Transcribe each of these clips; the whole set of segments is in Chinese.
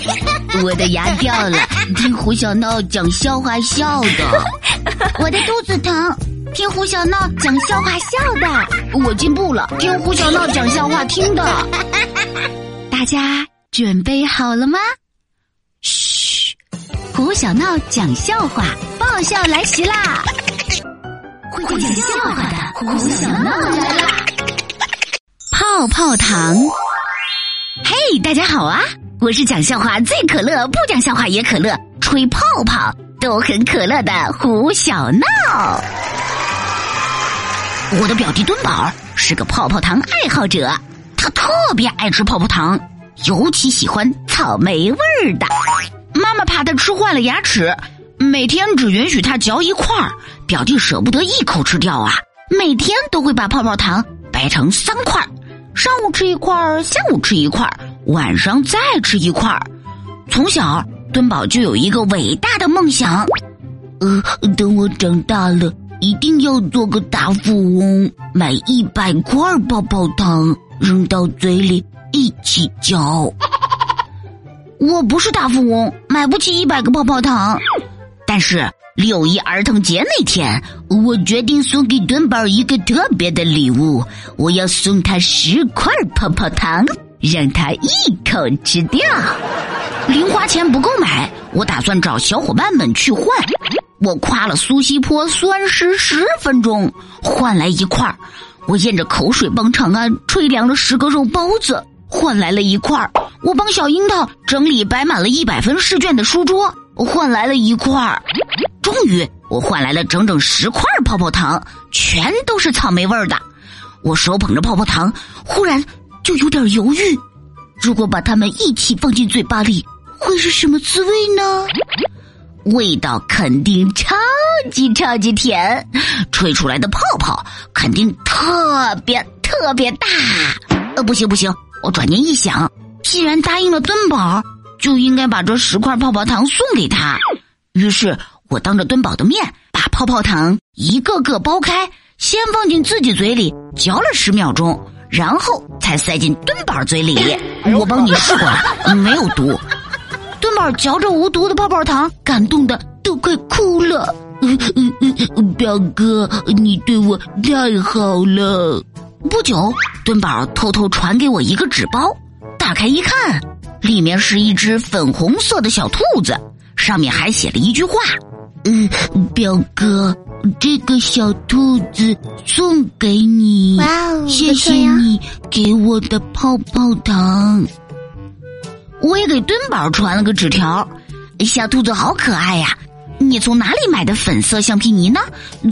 我的牙掉了，听胡小闹讲笑话笑的。我的肚子疼，听胡小闹讲笑话笑的。我进步了，听胡小闹讲笑话听的。大家准备好了吗？嘘，胡小闹讲笑话，爆笑来袭啦！会讲笑话的胡小闹来啦！泡泡糖，嘿，大家好啊！我是讲笑话最可乐，不讲笑话也可乐，吹泡泡都很可乐的胡小闹。我的表弟墩宝是个泡泡糖爱好者，他特别爱吃泡泡糖，尤其喜欢草莓味儿的。妈妈怕他吃坏了牙齿，每天只允许他嚼一块儿。表弟舍不得一口吃掉啊，每天都会把泡泡糖掰成三块儿，上午吃一块儿，下午吃一块儿。晚上再吃一块儿。从小，墩宝就有一个伟大的梦想，呃，等我长大了，一定要做个大富翁，买一百块泡泡糖，扔到嘴里一起嚼。我不是大富翁，买不起一百个泡泡糖。但是六一儿童节那天，我决定送给墩宝一个特别的礼物，我要送他十块泡泡糖。让他一口吃掉，零花钱不够买，我打算找小伙伴们去换。我夸了苏西坡酸诗十分钟，换来一块儿；我咽着口水帮长安吹凉了十个肉包子，换来了一块儿；我帮小樱桃整理摆满了一百分试卷的书桌，换来了一块儿。终于，我换来了整整十块泡泡糖，全都是草莓味儿的。我手捧着泡泡糖，忽然。就有点犹豫，如果把它们一起放进嘴巴里，会是什么滋味呢？味道肯定超级超级甜，吹出来的泡泡肯定特别特别大。呃，不行不行，我转念一想，既然答应了墩宝，就应该把这十块泡泡糖送给他。于是我当着墩宝的面，把泡泡糖一个个剥开，先放进自己嘴里嚼了十秒钟。然后才塞进墩宝嘴里，我帮你试过了，没有毒。墩宝嚼着无毒的泡泡糖，感动的都快哭了。表哥，你对我太好了。不久，墩宝偷偷传给我一个纸包，打开一看，里面是一只粉红色的小兔子，上面还写了一句话：“嗯，表哥。”这个小兔子送给你，哇哦谢谢你给我的泡泡糖。我也给墩宝传了个纸条，小兔子好可爱呀！你从哪里买的粉色橡皮泥呢？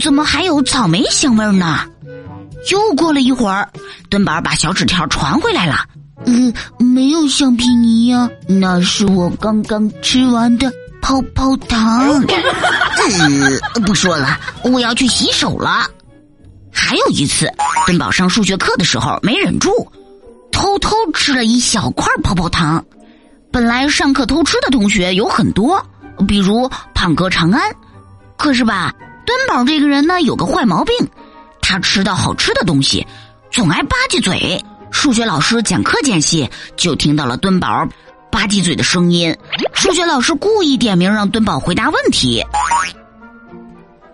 怎么还有草莓香味呢？又过了一会儿，墩宝把小纸条传回来了。嗯，没有橡皮泥呀，那是我刚刚吃完的。泡泡糖，呃，不说了，我要去洗手了。还有一次，墩宝上数学课的时候没忍住，偷偷吃了一小块泡泡糖。本来上课偷吃的同学有很多，比如胖哥长安。可是吧，墩宝这个人呢有个坏毛病，他吃到好吃的东西，总爱吧唧嘴。数学老师讲课间隙，就听到了墩宝。吧唧嘴的声音，数学老师故意点名让墩宝回答问题。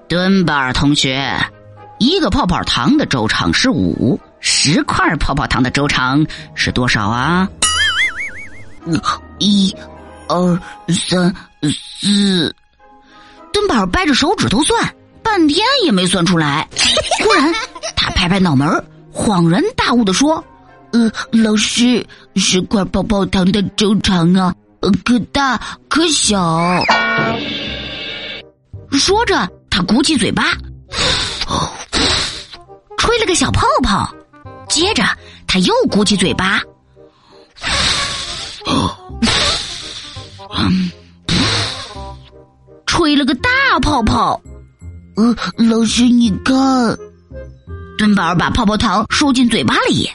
墩宝同学，一个泡泡糖的周长是五，十块泡泡糖的周长是多少啊？一、二、三、四。墩宝掰着手指头算，半天也没算出来。忽然，他拍拍脑门，恍然大悟的说。呃，老师，十块泡泡糖的周长啊，可大可小。说着，他鼓起嘴巴，吹了个小泡泡。接着，他又鼓起嘴巴，吹了个大泡泡。呃，老师，你看，墩宝把泡泡糖收进嘴巴里。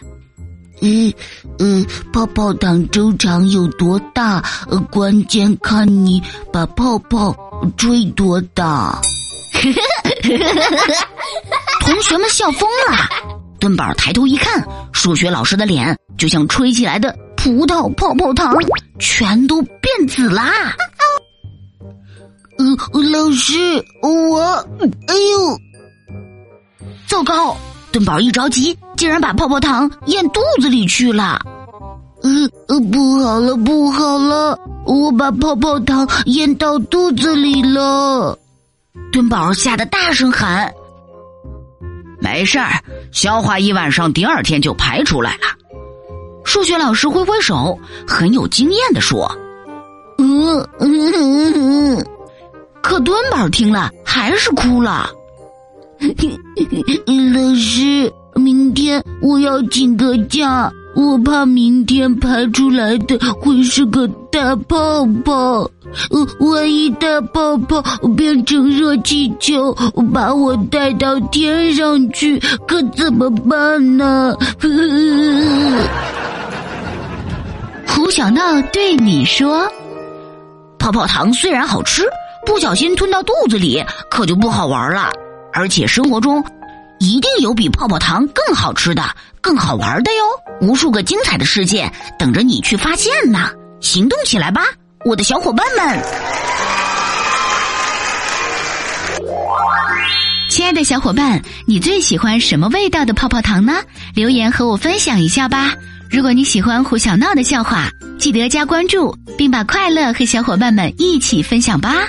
嗯嗯，泡泡糖周长有多大？关键看你把泡泡吹多大。同学们笑疯了。墩宝抬头一看，数学老师的脸就像吹起来的葡萄、泡泡糖全都变紫啦。呃，老师，我，哎呦，糟糕！墩宝一着急，竟然把泡泡糖咽肚子里去了。呃呃，不好了，不好了，我把泡泡糖咽到肚子里了。墩宝吓得大声喊：“没事儿，消化一晚上，第二天就排出来了。”数学老师挥挥手，很有经验的说：“嗯嗯嗯。”可墩宝听了还是哭了。老师，明天我要请个假，我怕明天排出来的会是个大泡泡。呃，万一大泡泡变成热气球，把我带到天上去，可怎么办呢？胡小闹对你说：“泡泡糖虽然好吃。”不小心吞到肚子里，可就不好玩了。而且生活中，一定有比泡泡糖更好吃的、更好玩的哟！无数个精彩的世界等着你去发现呢！行动起来吧，我的小伙伴们！亲爱的小伙伴，你最喜欢什么味道的泡泡糖呢？留言和我分享一下吧！如果你喜欢胡小闹的笑话，记得加关注，并把快乐和小伙伴们一起分享吧！